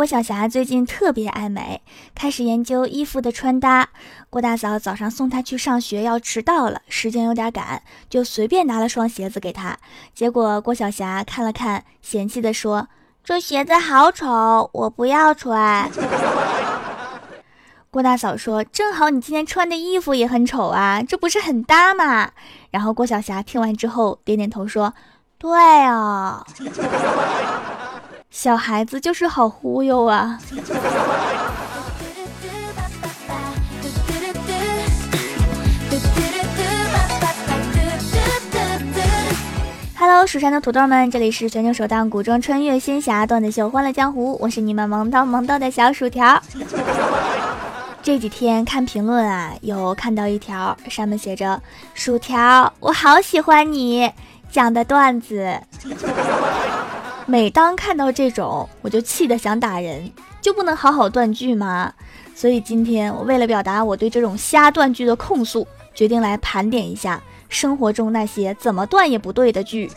郭晓霞最近特别爱美，开始研究衣服的穿搭。郭大嫂早上送她去上学，要迟到了，时间有点赶，就随便拿了双鞋子给她。结果郭晓霞看了看，嫌弃的说：“这鞋子好丑，我不要穿。”郭大嫂说：“正好你今天穿的衣服也很丑啊，这不是很搭吗？”然后郭晓霞听完之后点点头说：“对啊。”小孩子就是好忽悠啊！Hello，蜀山的土豆们，这里是全球首档古装穿越仙侠段子秀《欢乐江湖》，我是你们萌到萌到的小薯条。这几天看评论啊，有看到一条，上面写着：“薯条，我好喜欢你讲的段子。”每当看到这种，我就气得想打人，就不能好好断句吗？所以今天我为了表达我对这种瞎断句的控诉，决定来盘点一下生活中那些怎么断也不对的句。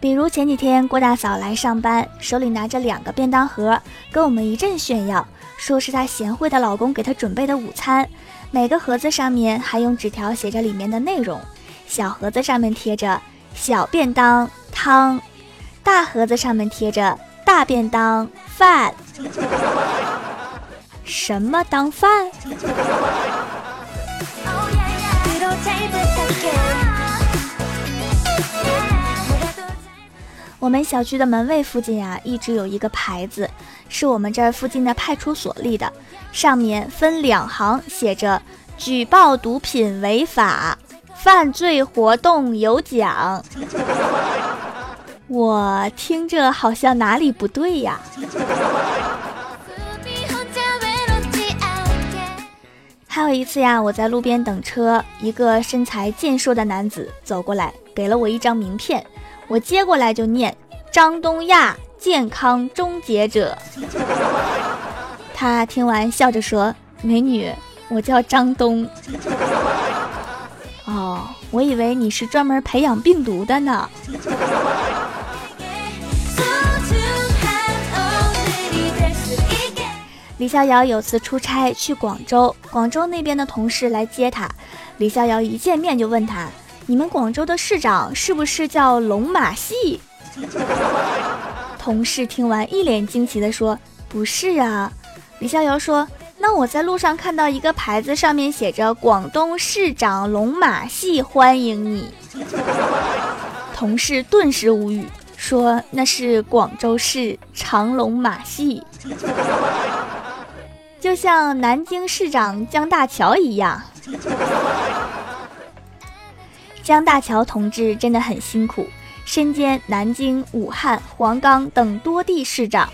比如前几天郭大嫂来上班，手里拿着两个便当盒，跟我们一阵炫耀，说是她贤惠的老公给她准备的午餐，每个盒子上面还用纸条写着里面的内容。小盒子上面贴着“小便当汤”，大盒子上面贴着“大便当饭”。什么当饭？我们小区的门卫附近啊，一直有一个牌子，是我们这儿附近的派出所立的，上面分两行写着“举报毒品违法”。犯罪活动有奖，我听着好像哪里不对呀。还有一次呀，我在路边等车，一个身材健硕的男子走过来，给了我一张名片，我接过来就念：张东亚，健康终结者。他听完笑着说：“美女，我叫张东。”我以为你是专门培养病毒的呢。李逍遥有次出差去广州，广州那边的同事来接他，李逍遥一见面就问他：“你们广州的市长是不是叫龙马戏？”同事听完一脸惊奇的说：“不是啊。”李逍遥说。那我在路上看到一个牌子，上面写着“广东市长龙马戏欢迎你”，同事顿时无语，说那是广州市长龙马戏，就像南京市长江大桥一样。江大桥同志真的很辛苦，身兼南京、武汉、黄冈等多地市长。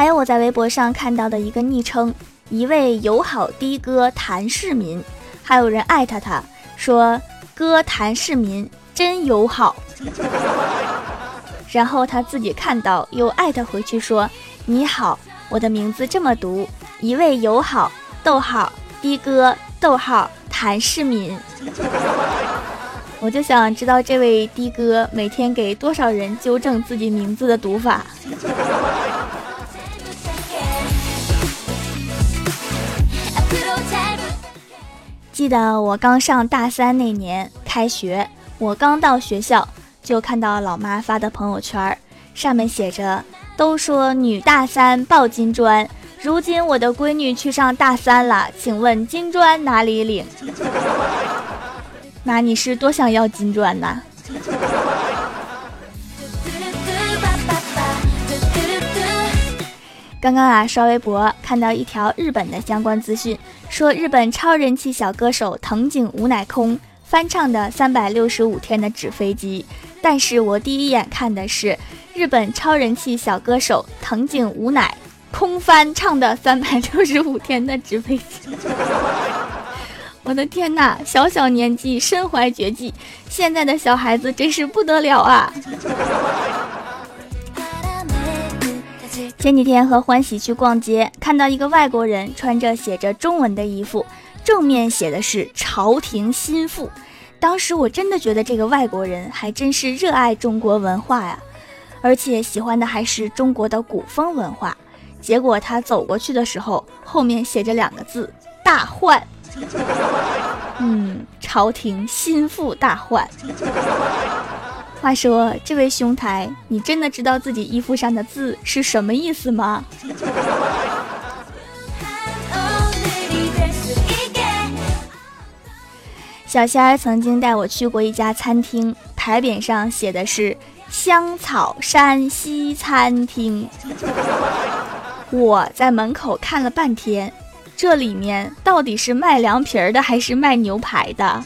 还有我在微博上看到的一个昵称，一位友好的哥谭市民，还有人艾特他说哥谭市民真友好，然后他自己看到又艾特回去说你好，我的名字这么读，一位友好逗号的哥逗号谭市民，我就想知道这位的哥每天给多少人纠正自己名字的读法。记得我刚上大三那年开学，我刚到学校就看到老妈发的朋友圈，上面写着：“都说女大三抱金砖，如今我的闺女去上大三了，请问金砖哪里领？”妈你是多想要金砖呐？刚刚啊，刷微博看到一条日本的相关资讯，说日本超人气小歌手藤井无乃空翻唱的《三百六十五天的纸飞机》，但是我第一眼看的是日本超人气小歌手藤井无乃空翻唱的《三百六十五天的纸飞机》。我的天哪，小小年纪身怀绝技，现在的小孩子真是不得了啊！前几天和欢喜去逛街，看到一个外国人穿着写着中文的衣服，正面写的是“朝廷心腹”。当时我真的觉得这个外国人还真是热爱中国文化呀，而且喜欢的还是中国的古风文化。结果他走过去的时候，后面写着两个字“大换”。嗯，朝廷心腹大患。话说，这位兄台，你真的知道自己衣服上的字是什么意思吗？小仙儿曾经带我去过一家餐厅，牌匾上写的是“香草山西餐厅”。我在门口看了半天，这里面到底是卖凉皮儿的还是卖牛排的？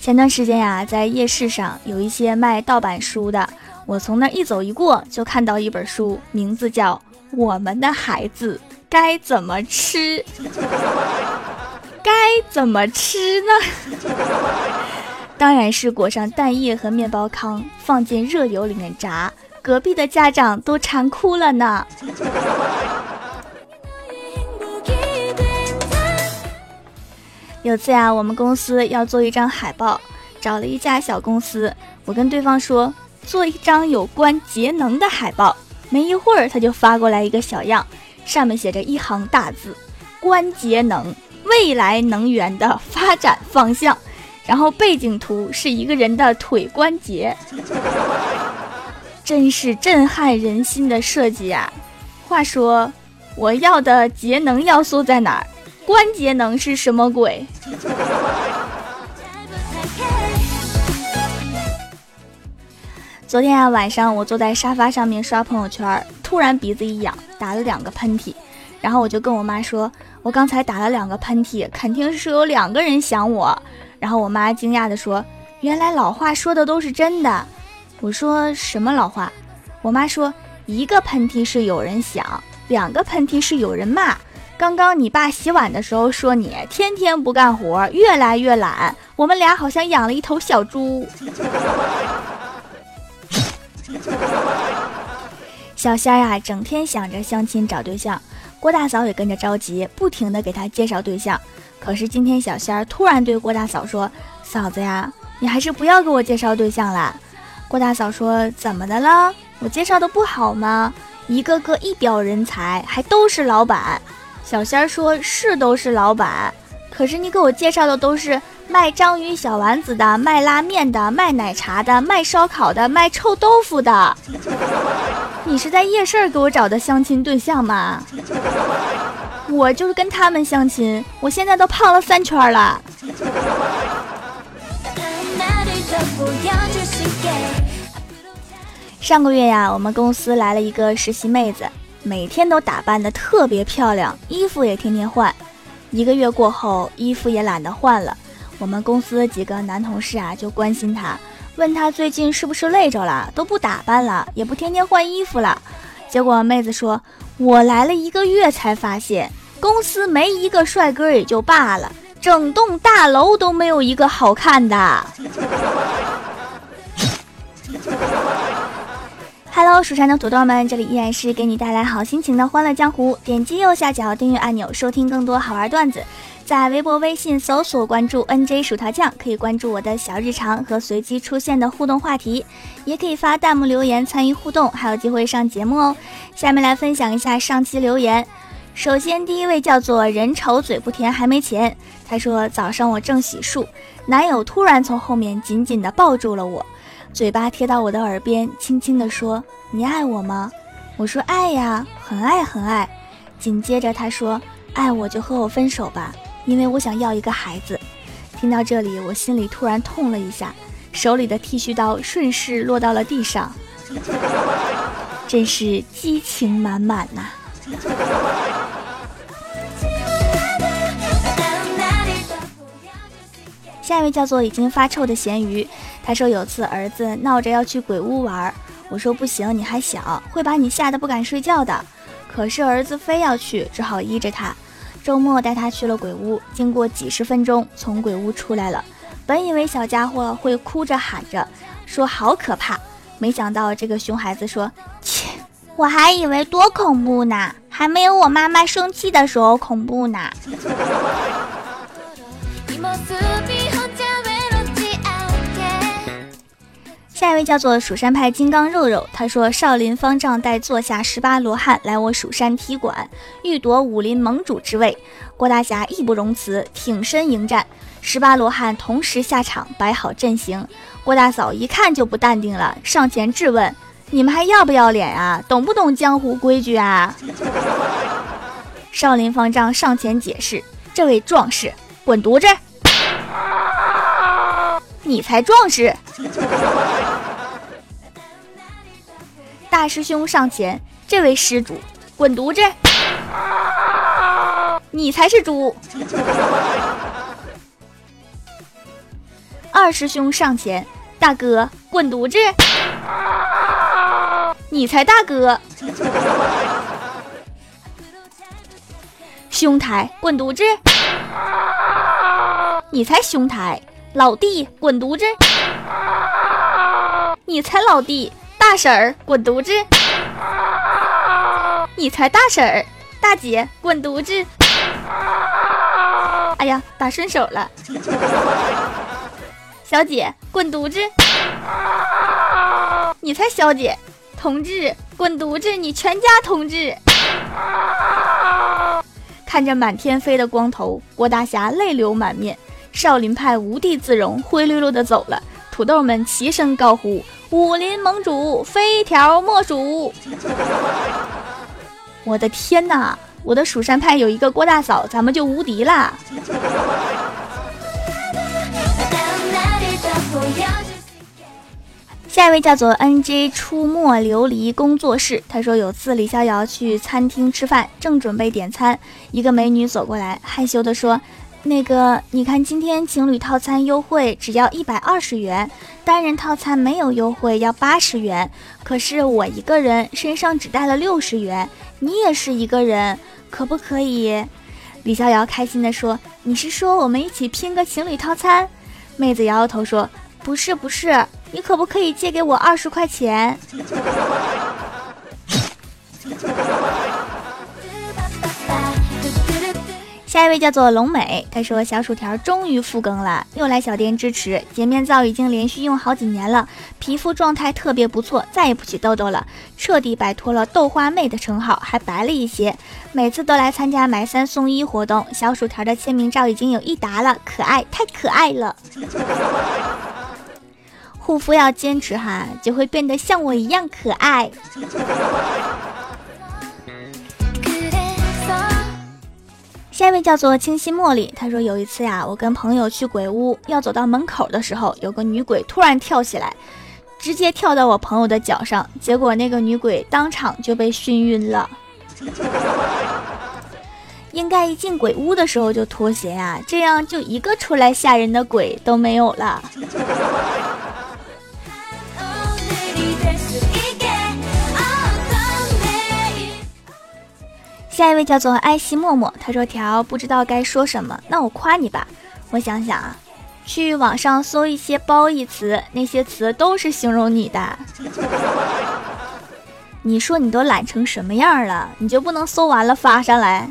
前段时间呀，在夜市上有一些卖盗版书的，我从那一走一过，就看到一本书，名字叫《我们的孩子该怎么吃》，该怎么吃呢？当然是裹上蛋液和面包糠，放进热油里面炸。隔壁的家长都馋哭了呢。有次呀，我们公司要做一张海报，找了一家小公司。我跟对方说，做一张有关节能的海报。没一会儿，他就发过来一个小样，上面写着一行大字：“关节能，未来能源的发展方向。”然后背景图是一个人的腿关节，真是震撼人心的设计啊！话说，我要的节能要素在哪儿？关节能是什么鬼？昨天啊晚上，我坐在沙发上面刷朋友圈，突然鼻子一痒，打了两个喷嚏，然后我就跟我妈说，我刚才打了两个喷嚏，肯定是有两个人想我。然后我妈惊讶地说，原来老话说的都是真的。我说什么老话？我妈说，一个喷嚏是有人想，两个喷嚏是有人骂。刚刚你爸洗碗的时候说你天天不干活，越来越懒。我们俩好像养了一头小猪。小仙儿呀，整天想着相亲找对象，郭大嫂也跟着着急，不停的给他介绍对象。可是今天小仙儿突然对郭大嫂说：“嫂子呀，你还是不要给我介绍对象啦。”郭大嫂说：“怎么的了？我介绍的不好吗？一个个一表人才，还都是老板。”小仙儿说：“是都是老板，可是你给我介绍的都是卖章鱼小丸子的、卖拉面的、卖奶茶的、卖烧烤的、卖臭豆腐的。你是在夜市给我找的相亲对象吗？我就是跟他们相亲，我现在都胖了三圈了。”上个月呀，我们公司来了一个实习妹子。每天都打扮的特别漂亮，衣服也天天换。一个月过后，衣服也懒得换了。我们公司几个男同事啊，就关心她，问她最近是不是累着了，都不打扮了，也不天天换衣服了。结果妹子说：“我来了一个月才发现，公司没一个帅哥也就罢了，整栋大楼都没有一个好看的。” Hello，蜀山的土豆们，这里依然是给你带来好心情的欢乐江湖。点击右下角订阅按钮，收听更多好玩段子。在微博、微信搜索关注 NJ 薯条酱，可以关注我的小日常和随机出现的互动话题，也可以发弹幕留言参与互动，还有机会上节目哦。下面来分享一下上期留言。首先，第一位叫做人丑嘴不甜还没钱，他说早上我正洗漱，男友突然从后面紧紧地抱住了我。嘴巴贴到我的耳边，轻轻地说：“你爱我吗？”我说：“爱呀，很爱很爱。”紧接着他说：“爱我就和我分手吧，因为我想要一个孩子。”听到这里，我心里突然痛了一下，手里的剃须刀顺势落到了地上，真是激情满满呐！下一位叫做已经发臭的咸鱼。他说有次儿子闹着要去鬼屋玩，我说不行，你还小，会把你吓得不敢睡觉的。可是儿子非要去，只好依着他。周末带他去了鬼屋，经过几十分钟，从鬼屋出来了，本以为小家伙会哭着喊着说好可怕，没想到这个熊孩子说：“切，我还以为多恐怖呢，还没有我妈妈生气的时候恐怖呢。”一位叫做蜀山派金刚肉肉，他说少林方丈带座下十八罗汉来我蜀山踢馆，欲夺武林盟主之位。郭大侠义不容辞，挺身迎战，十八罗汉同时下场，摆好阵型。郭大嫂一看就不淡定了，上前质问：“你们还要不要脸啊？懂不懂江湖规矩啊？” 少林方丈上前解释：“这位壮士，滚犊子！你才壮士！”大师兄上前，这位施主，滚犊子！你才是猪。二师兄上前，大哥，滚犊子！你才大哥。兄台，滚犊子！你才兄台。老弟，滚犊子！你才老弟。大婶儿滚犊子！你才大婶儿，大姐滚犊子！哎呀，打顺手了。小姐滚犊子！你才小姐，同志滚犊子！你全家同志。看着满天飞的光头，郭大侠泪流满面，少林派无地自容，灰溜溜的走了。土豆们齐声高呼。武林盟主，非条莫属！我的天哪，我的蜀山派有一个郭大嫂，咱们就无敌啦！下一位叫做 N J 出没琉璃工作室，他说有次李逍遥去餐厅吃饭，正准备点餐，一个美女走过来，害羞的说。那个，你看今天情侣套餐优惠只要一百二十元，单人套餐没有优惠要八十元。可是我一个人身上只带了六十元，你也是一个人，可不可以？李逍遥开心地说：“你是说我们一起拼个情侣套餐？”妹子摇摇头说：“不是不是，你可不可以借给我二十块钱？”下一位叫做龙美，他说小薯条终于复更了，又来小店支持。洁面皂已经连续用好几年了，皮肤状态特别不错，再也不起痘痘了，彻底摆脱了豆花妹的称号，还白了一些。每次都来参加买三送一活动，小薯条的签名照已经有一沓了，可爱，太可爱了。护肤要坚持哈，就会变得像我一样可爱。下一位叫做清新茉莉，他说有一次呀，我跟朋友去鬼屋，要走到门口的时候，有个女鬼突然跳起来，直接跳到我朋友的脚上，结果那个女鬼当场就被熏晕了。应该一进鬼屋的时候就脱鞋呀，这样就一个出来吓人的鬼都没有了。下一位叫做爱惜默默，他说：“条不知道该说什么，那我夸你吧。我想想啊，去网上搜一些褒义词，那些词都是形容你的。你说你都懒成什么样了，你就不能搜完了发上来？”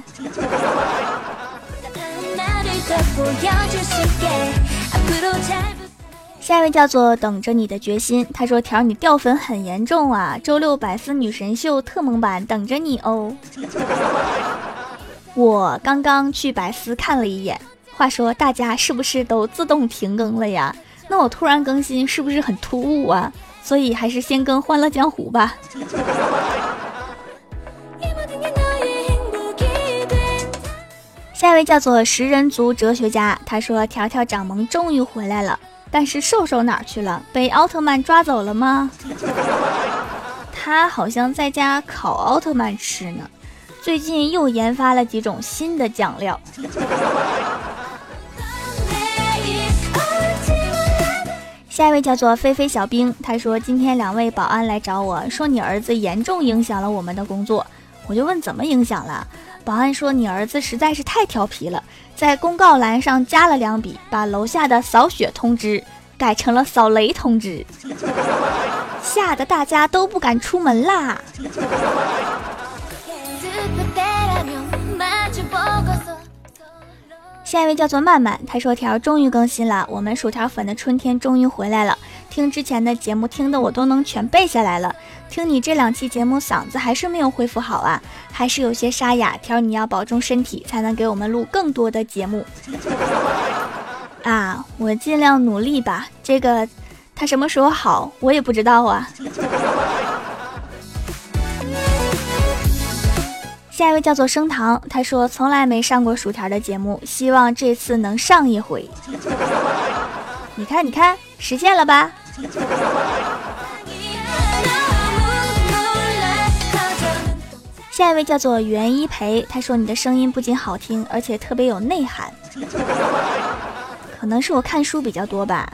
下一位叫做等着你的决心，他说：“条你掉粉很严重啊！周六百思女神秀特蒙版等着你哦。”我刚刚去百思看了一眼，话说大家是不是都自动停更了呀？那我突然更新是不是很突兀啊？所以还是先更《欢乐江湖》吧。下一位叫做食人族哲学家，他说：“条条掌门终于回来了。”但是瘦瘦哪去了？被奥特曼抓走了吗？他好像在家烤奥特曼吃呢。最近又研发了几种新的酱料。下一位叫做菲菲小兵，他说今天两位保安来找我说你儿子严重影响了我们的工作。我就问怎么影响了？保安说你儿子实在是太调皮了，在公告栏上加了两笔，把楼下的扫雪通知改成了扫雷通知，吓得大家都不敢出门啦。下一位叫做曼曼，他说条终于更新了，我们薯条粉的春天终于回来了。听之前的节目听的我都能全背下来了，听你这两期节目嗓子还是没有恢复好啊，还是有些沙哑。条你要保重身体，才能给我们录更多的节目。啊，我尽量努力吧。这个他什么时候好，我也不知道啊。下一位叫做升堂，他说从来没上过薯条的节目，希望这次能上一回。你看，你看，实现了吧？下一位叫做袁一培，他说你的声音不仅好听，而且特别有内涵。可能是我看书比较多吧，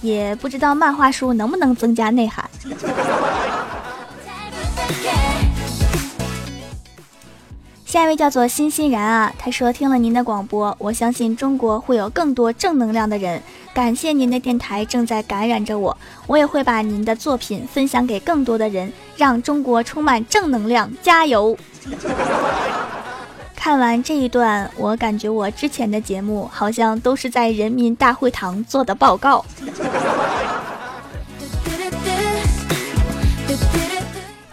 也不知道漫画书能不能增加内涵。下一位叫做欣欣然啊，他说听了您的广播，我相信中国会有更多正能量的人。感谢您的电台正在感染着我，我也会把您的作品分享给更多的人，让中国充满正能量，加油！看完这一段，我感觉我之前的节目好像都是在人民大会堂做的报告。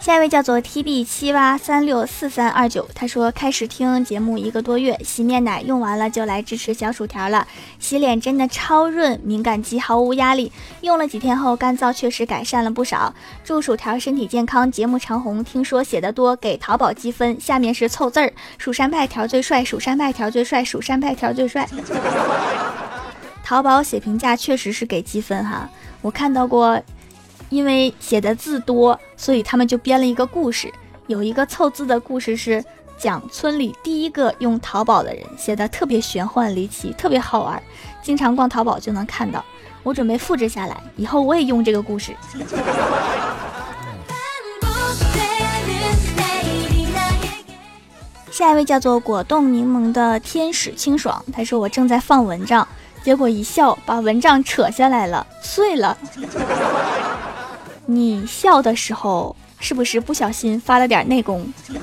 下一位叫做 T B 七八三六四三二九，他说开始听节目一个多月，洗面奶用完了就来支持小薯条了。洗脸真的超润，敏感肌毫无压力，用了几天后干燥确实改善了不少。祝薯条身体健康，节目长红。听说写的多给淘宝积分，下面是凑字儿：蜀山派条最帅，蜀山派条最帅，蜀山派条最帅。淘宝写评价确实是给积分哈，我看到过。因为写的字多，所以他们就编了一个故事。有一个凑字的故事是讲村里第一个用淘宝的人，写的特别玄幻离奇，特别好玩。经常逛淘宝就能看到。我准备复制下来，以后我也用这个故事。下一位叫做果冻柠檬的天使清爽，他说我正在放蚊帐，结果一笑把蚊帐扯下来了，碎了。你笑的时候是不是不小心发了点内功？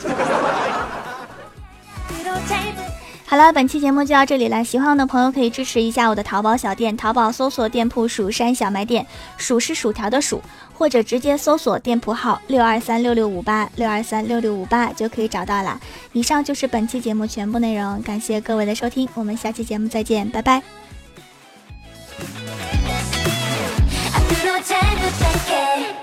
好了，本期节目就到这里了。喜欢我的朋友可以支持一下我的淘宝小店，淘宝搜索店铺“蜀山小卖店”，蜀是薯条的蜀，或者直接搜索店铺号六二三六六五八六二三六六五八就可以找到了。以上就是本期节目全部内容，感谢各位的收听，我们下期节目再见，拜拜。take it.